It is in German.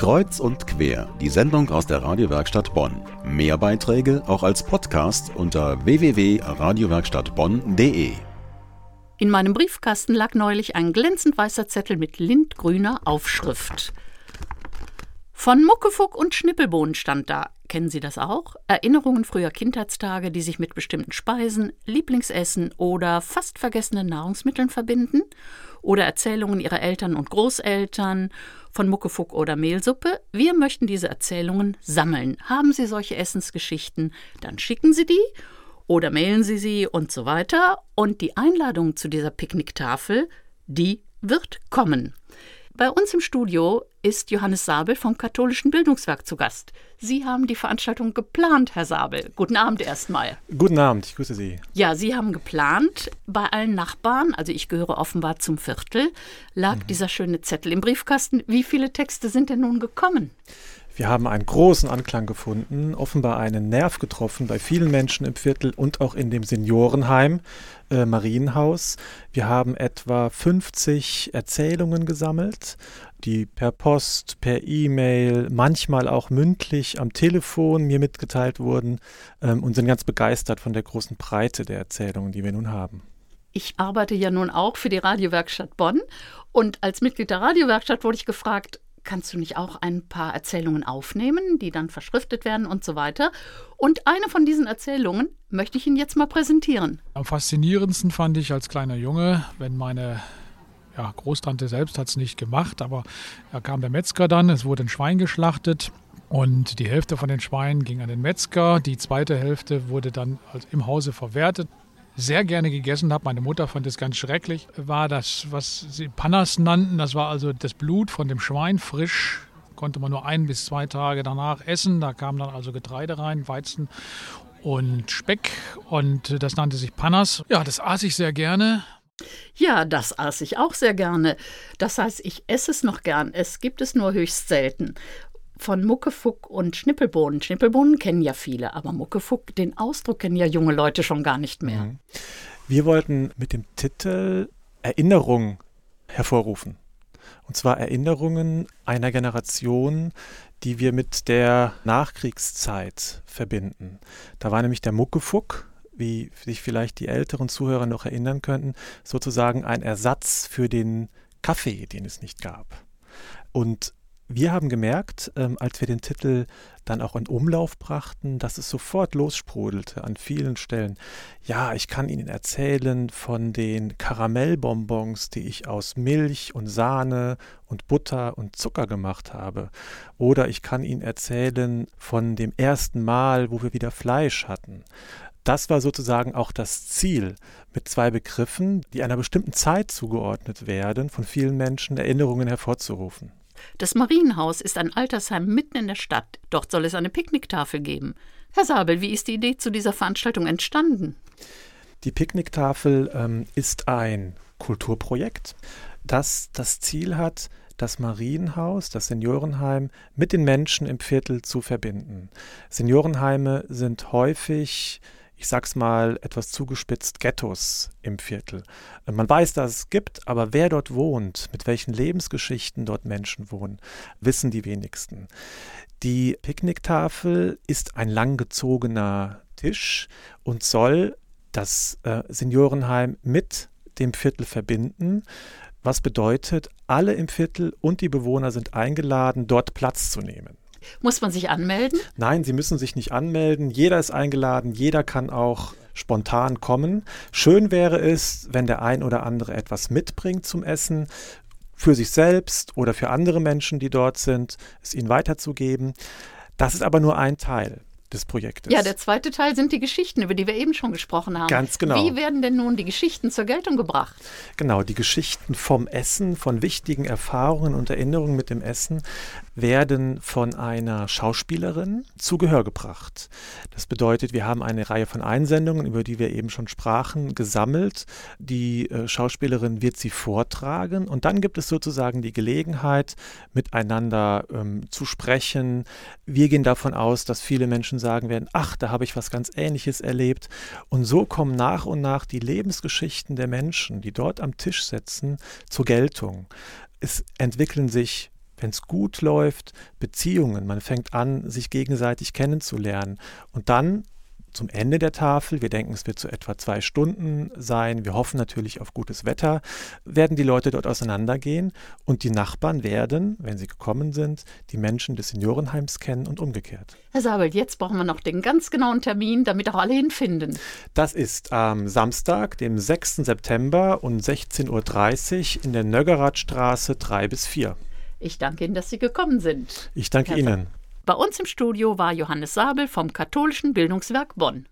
Kreuz und quer, die Sendung aus der Radiowerkstatt Bonn. Mehr Beiträge auch als Podcast unter www.radiowerkstattbonn.de. In meinem Briefkasten lag neulich ein glänzend weißer Zettel mit lindgrüner Aufschrift. Von Muckefuck und Schnippelbohnen stand da. Kennen Sie das auch? Erinnerungen früher Kindheitstage, die sich mit bestimmten Speisen, Lieblingsessen oder fast vergessenen Nahrungsmitteln verbinden? Oder Erzählungen Ihrer Eltern und Großeltern von Muckefuck oder Mehlsuppe? Wir möchten diese Erzählungen sammeln. Haben Sie solche Essensgeschichten? Dann schicken Sie die oder mailen Sie sie und so weiter. Und die Einladung zu dieser Picknicktafel, die wird kommen. Bei uns im Studio ist Johannes Sabel vom Katholischen Bildungswerk zu Gast. Sie haben die Veranstaltung geplant, Herr Sabel. Guten Abend erstmal. Guten Abend, ich grüße Sie. Ja, Sie haben geplant. Bei allen Nachbarn, also ich gehöre offenbar zum Viertel, lag mhm. dieser schöne Zettel im Briefkasten. Wie viele Texte sind denn nun gekommen? Wir haben einen großen Anklang gefunden, offenbar einen Nerv getroffen bei vielen Menschen im Viertel und auch in dem Seniorenheim äh, Marienhaus. Wir haben etwa 50 Erzählungen gesammelt, die per Post, per E-Mail, manchmal auch mündlich am Telefon mir mitgeteilt wurden ähm, und sind ganz begeistert von der großen Breite der Erzählungen, die wir nun haben. Ich arbeite ja nun auch für die Radiowerkstatt Bonn und als Mitglied der Radiowerkstatt wurde ich gefragt, kannst du nicht auch ein paar Erzählungen aufnehmen, die dann verschriftet werden und so weiter. Und eine von diesen Erzählungen möchte ich Ihnen jetzt mal präsentieren. Am faszinierendsten fand ich als kleiner Junge, wenn meine ja, Großtante selbst hat es nicht gemacht, aber da kam der Metzger dann, es wurde ein Schwein geschlachtet und die Hälfte von den Schweinen ging an den Metzger, die zweite Hälfte wurde dann im Hause verwertet sehr gerne gegessen habe. Meine Mutter fand es ganz schrecklich. War das, was sie Panas nannten, das war also das Blut von dem Schwein frisch. Konnte man nur ein bis zwei Tage danach essen. Da kam dann also Getreide rein, Weizen und Speck und das nannte sich Panas. Ja, das aß ich sehr gerne. Ja, das aß ich auch sehr gerne. Das heißt, ich esse es noch gern. Es gibt es nur höchst selten von Muckefuck und Schnippelbohnen. Schnippelbohnen kennen ja viele, aber Muckefuck, den Ausdruck kennen ja junge Leute schon gar nicht mehr. Mhm. Wir wollten mit dem Titel Erinnerung hervorrufen. Und zwar Erinnerungen einer Generation, die wir mit der Nachkriegszeit verbinden. Da war nämlich der Muckefuck, wie sich vielleicht die älteren Zuhörer noch erinnern könnten, sozusagen ein Ersatz für den Kaffee, den es nicht gab. Und wir haben gemerkt, ähm, als wir den Titel dann auch in Umlauf brachten, dass es sofort lossprudelte an vielen Stellen. Ja, ich kann Ihnen erzählen von den Karamellbonbons, die ich aus Milch und Sahne und Butter und Zucker gemacht habe. Oder ich kann Ihnen erzählen von dem ersten Mal, wo wir wieder Fleisch hatten. Das war sozusagen auch das Ziel, mit zwei Begriffen, die einer bestimmten Zeit zugeordnet werden, von vielen Menschen Erinnerungen hervorzurufen. Das Marienhaus ist ein Altersheim mitten in der Stadt. Dort soll es eine Picknicktafel geben. Herr Sabel, wie ist die Idee zu dieser Veranstaltung entstanden? Die Picknicktafel ähm, ist ein Kulturprojekt, das das Ziel hat, das Marienhaus, das Seniorenheim mit den Menschen im Viertel zu verbinden. Seniorenheime sind häufig ich sag's mal etwas zugespitzt, Ghettos im Viertel. Man weiß, dass es gibt, aber wer dort wohnt, mit welchen Lebensgeschichten dort Menschen wohnen, wissen die wenigsten. Die Picknicktafel ist ein langgezogener Tisch und soll das äh, Seniorenheim mit dem Viertel verbinden. Was bedeutet, alle im Viertel und die Bewohner sind eingeladen, dort Platz zu nehmen. Muss man sich anmelden? Nein, Sie müssen sich nicht anmelden. Jeder ist eingeladen, jeder kann auch spontan kommen. Schön wäre es, wenn der ein oder andere etwas mitbringt zum Essen, für sich selbst oder für andere Menschen, die dort sind, es ihnen weiterzugeben. Das ist aber nur ein Teil des Projektes. Ja, der zweite Teil sind die Geschichten, über die wir eben schon gesprochen haben. Ganz genau. Wie werden denn nun die Geschichten zur Geltung gebracht? Genau, die Geschichten vom Essen, von wichtigen Erfahrungen und Erinnerungen mit dem Essen werden von einer Schauspielerin zu Gehör gebracht. Das bedeutet, wir haben eine Reihe von Einsendungen, über die wir eben schon sprachen, gesammelt. Die äh, Schauspielerin wird sie vortragen und dann gibt es sozusagen die Gelegenheit, miteinander ähm, zu sprechen. Wir gehen davon aus, dass viele Menschen sagen werden, ach, da habe ich was ganz Ähnliches erlebt. Und so kommen nach und nach die Lebensgeschichten der Menschen, die dort am Tisch sitzen, zur Geltung. Es entwickeln sich wenn es gut läuft, Beziehungen. Man fängt an, sich gegenseitig kennenzulernen. Und dann zum Ende der Tafel, wir denken, es wird so etwa zwei Stunden sein, wir hoffen natürlich auf gutes Wetter, werden die Leute dort auseinandergehen und die Nachbarn werden, wenn sie gekommen sind, die Menschen des Seniorenheims kennen und umgekehrt. Herr Sabel, jetzt brauchen wir noch den ganz genauen Termin, damit auch alle hinfinden. Das ist am Samstag, dem 6. September um 16.30 Uhr in der Nöggeradstraße 3 bis 4. Ich danke Ihnen, dass Sie gekommen sind. Ich danke Herr Ihnen. Bei uns im Studio war Johannes Sabel vom Katholischen Bildungswerk Bonn.